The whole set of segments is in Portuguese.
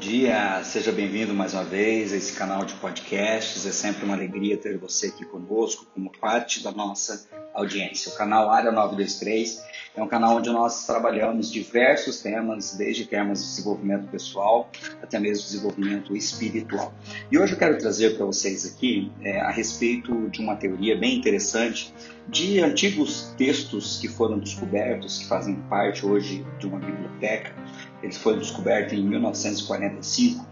dia, seja bem-vindo mais uma vez a esse canal de podcasts. É sempre uma alegria ter você aqui conosco como parte da nossa audiência. O canal Área 923 é um canal onde nós trabalhamos diversos temas, desde temas de desenvolvimento pessoal até mesmo desenvolvimento espiritual. E hoje eu quero trazer para vocês aqui é, a respeito de uma teoria bem interessante de antigos textos que foram descobertos, que fazem parte hoje de uma biblioteca. Eles foram descobertos em 1945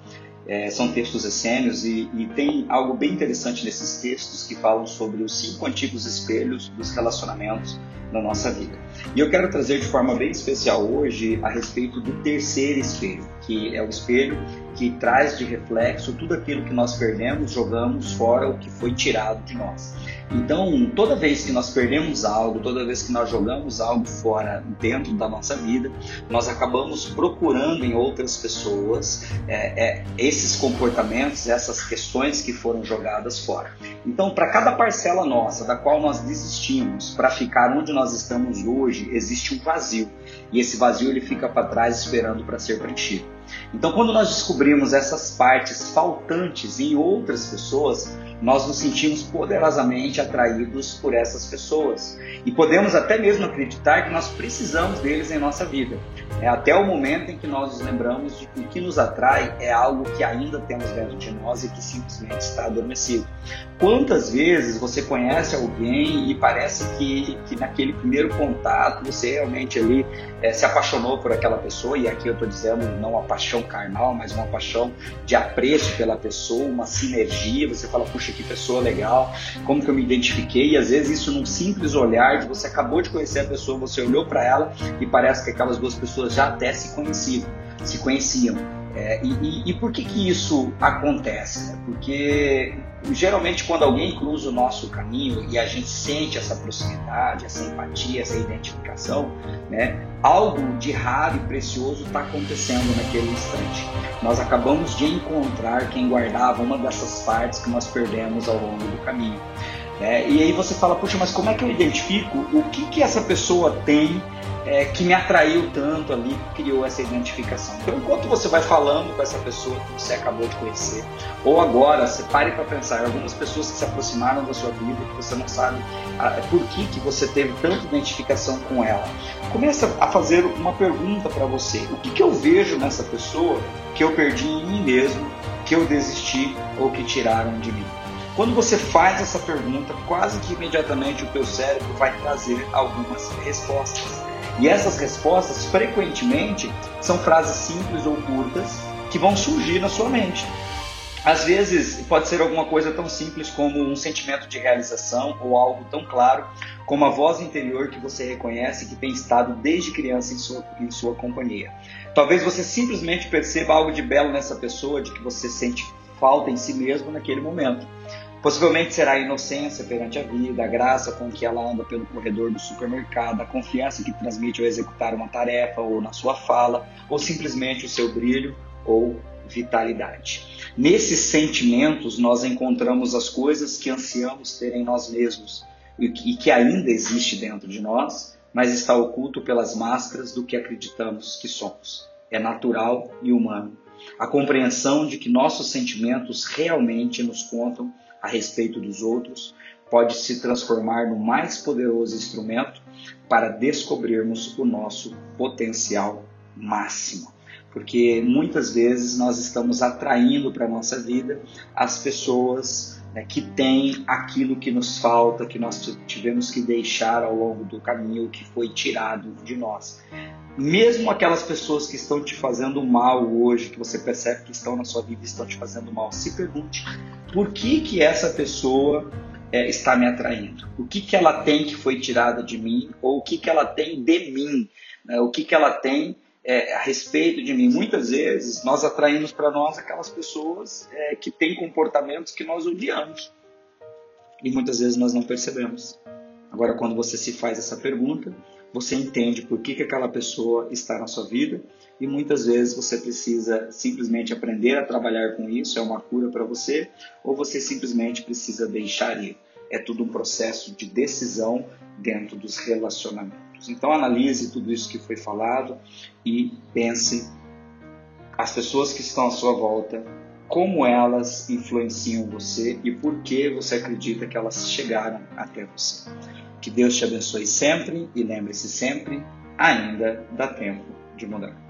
é, são textos essênios e, e, tem algo bem interessante nesses textos que falam sobre os cinco antigos espelhos dos relacionamentos na nossa vida. E eu quero trazer de forma bem especial hoje a respeito do terceiro espelho, que é o espelho que traz de reflexo tudo aquilo que nós perdemos, jogamos fora, o que foi tirado de nós. Então, toda vez que nós perdemos algo, toda vez que nós jogamos algo fora dentro da nossa vida, nós acabamos procurando em outras pessoas é, é, esses comportamentos, essas questões que foram jogadas fora. Então, para cada parcela nossa, da qual nós desistimos, para ficar onde nós estamos hoje, existe um vazio. E esse vazio ele fica para trás esperando para ser preenchido. Então, quando nós descobrimos essas partes faltantes em outras pessoas, nós nos sentimos poderosamente atraídos por essas pessoas. E podemos até mesmo acreditar que nós precisamos deles em nossa vida. É até o momento em que nós nos lembramos de que o que nos atrai é algo que ainda temos dentro de nós e que simplesmente está adormecido. Quantas vezes você conhece alguém e parece que, que naquele primeiro contato você realmente ali é, se apaixonou por aquela pessoa, e aqui eu estou dizendo não uma paixão carnal, mas uma paixão de apreço pela pessoa, uma sinergia, você fala, puxa, que pessoa legal, como que eu me identifiquei, e às vezes isso num simples olhar de você acabou de conhecer a pessoa, você olhou para ela e parece que aquelas duas pessoas já até se conheciam, se conheciam. É, e, e, e, por que, que isso acontece? Porque geralmente quando alguém cruza o nosso caminho e a gente sente essa proximidade, essa empatia, essa identificação, né, algo de raro e precioso está acontecendo naquele instante. Nós acabamos de encontrar quem guardava uma dessas partes que nós perdemos ao longo do caminho. Né? E aí você fala, puxa, mas como é que eu identifico o que, que essa pessoa tem é, que me atraiu tanto ali, que criou essa identificação. Então, enquanto você vai falando com essa pessoa que você acabou de conhecer, ou agora, você pare para pensar, algumas pessoas que se aproximaram da sua vida, que você não sabe ah, por que, que você teve tanta identificação com ela. Começa a fazer uma pergunta para você: o que, que eu vejo nessa pessoa que eu perdi em mim mesmo, que eu desisti ou que tiraram de mim? Quando você faz essa pergunta, quase que imediatamente o teu cérebro vai trazer algumas respostas. E essas respostas, frequentemente, são frases simples ou curtas que vão surgir na sua mente. Às vezes, pode ser alguma coisa tão simples como um sentimento de realização ou algo tão claro como a voz interior que você reconhece que tem estado desde criança em sua, em sua companhia. Talvez você simplesmente perceba algo de belo nessa pessoa, de que você sente falta em si mesmo naquele momento. Possivelmente será a inocência perante a vida, a graça com que ela anda pelo corredor do supermercado, a confiança que transmite ao executar uma tarefa ou na sua fala, ou simplesmente o seu brilho ou vitalidade. Nesses sentimentos nós encontramos as coisas que ansiamos ter em nós mesmos e que ainda existe dentro de nós, mas está oculto pelas máscaras do que acreditamos que somos. É natural e humano. A compreensão de que nossos sentimentos realmente nos contam a respeito dos outros pode se transformar no mais poderoso instrumento para descobrirmos o nosso potencial máximo. Porque muitas vezes nós estamos atraindo para a nossa vida as pessoas né, que têm aquilo que nos falta, que nós tivemos que deixar ao longo do caminho, que foi tirado de nós mesmo aquelas pessoas que estão te fazendo mal hoje, que você percebe que estão na sua vida e estão te fazendo mal, se pergunte por que que essa pessoa é, está me atraindo? O que que ela tem que foi tirada de mim? Ou o que que ela tem de mim? Né? O que que ela tem é, a respeito de mim? Muitas vezes nós atraímos para nós aquelas pessoas é, que têm comportamentos que nós odiamos. E muitas vezes nós não percebemos. Agora, quando você se faz essa pergunta, você entende por que, que aquela pessoa está na sua vida e muitas vezes você precisa simplesmente aprender a trabalhar com isso, é uma cura para você, ou você simplesmente precisa deixar ir. É tudo um processo de decisão dentro dos relacionamentos. Então analise tudo isso que foi falado e pense as pessoas que estão à sua volta, como elas influenciam você e por que você acredita que elas chegaram até você. Que Deus te abençoe sempre e lembre-se sempre, ainda dá tempo de mudar.